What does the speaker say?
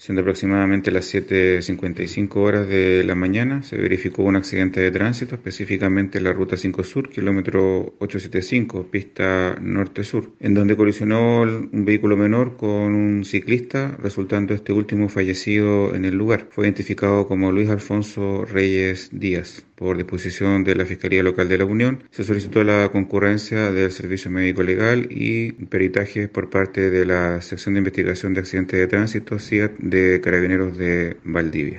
Siendo aproximadamente las 7.55 horas de la mañana, se verificó un accidente de tránsito, específicamente en la ruta 5 Sur, kilómetro 875, pista norte-sur, en donde colisionó un vehículo menor con un ciclista, resultando este último fallecido en el lugar. Fue identificado como Luis Alfonso Reyes Díaz. Por disposición de la Fiscalía Local de la Unión, se solicitó la concurrencia del Servicio Médico Legal y peritaje por parte de la Sección de Investigación de Accidentes de Tránsito, CIAT, de Carabineros de Valdivia.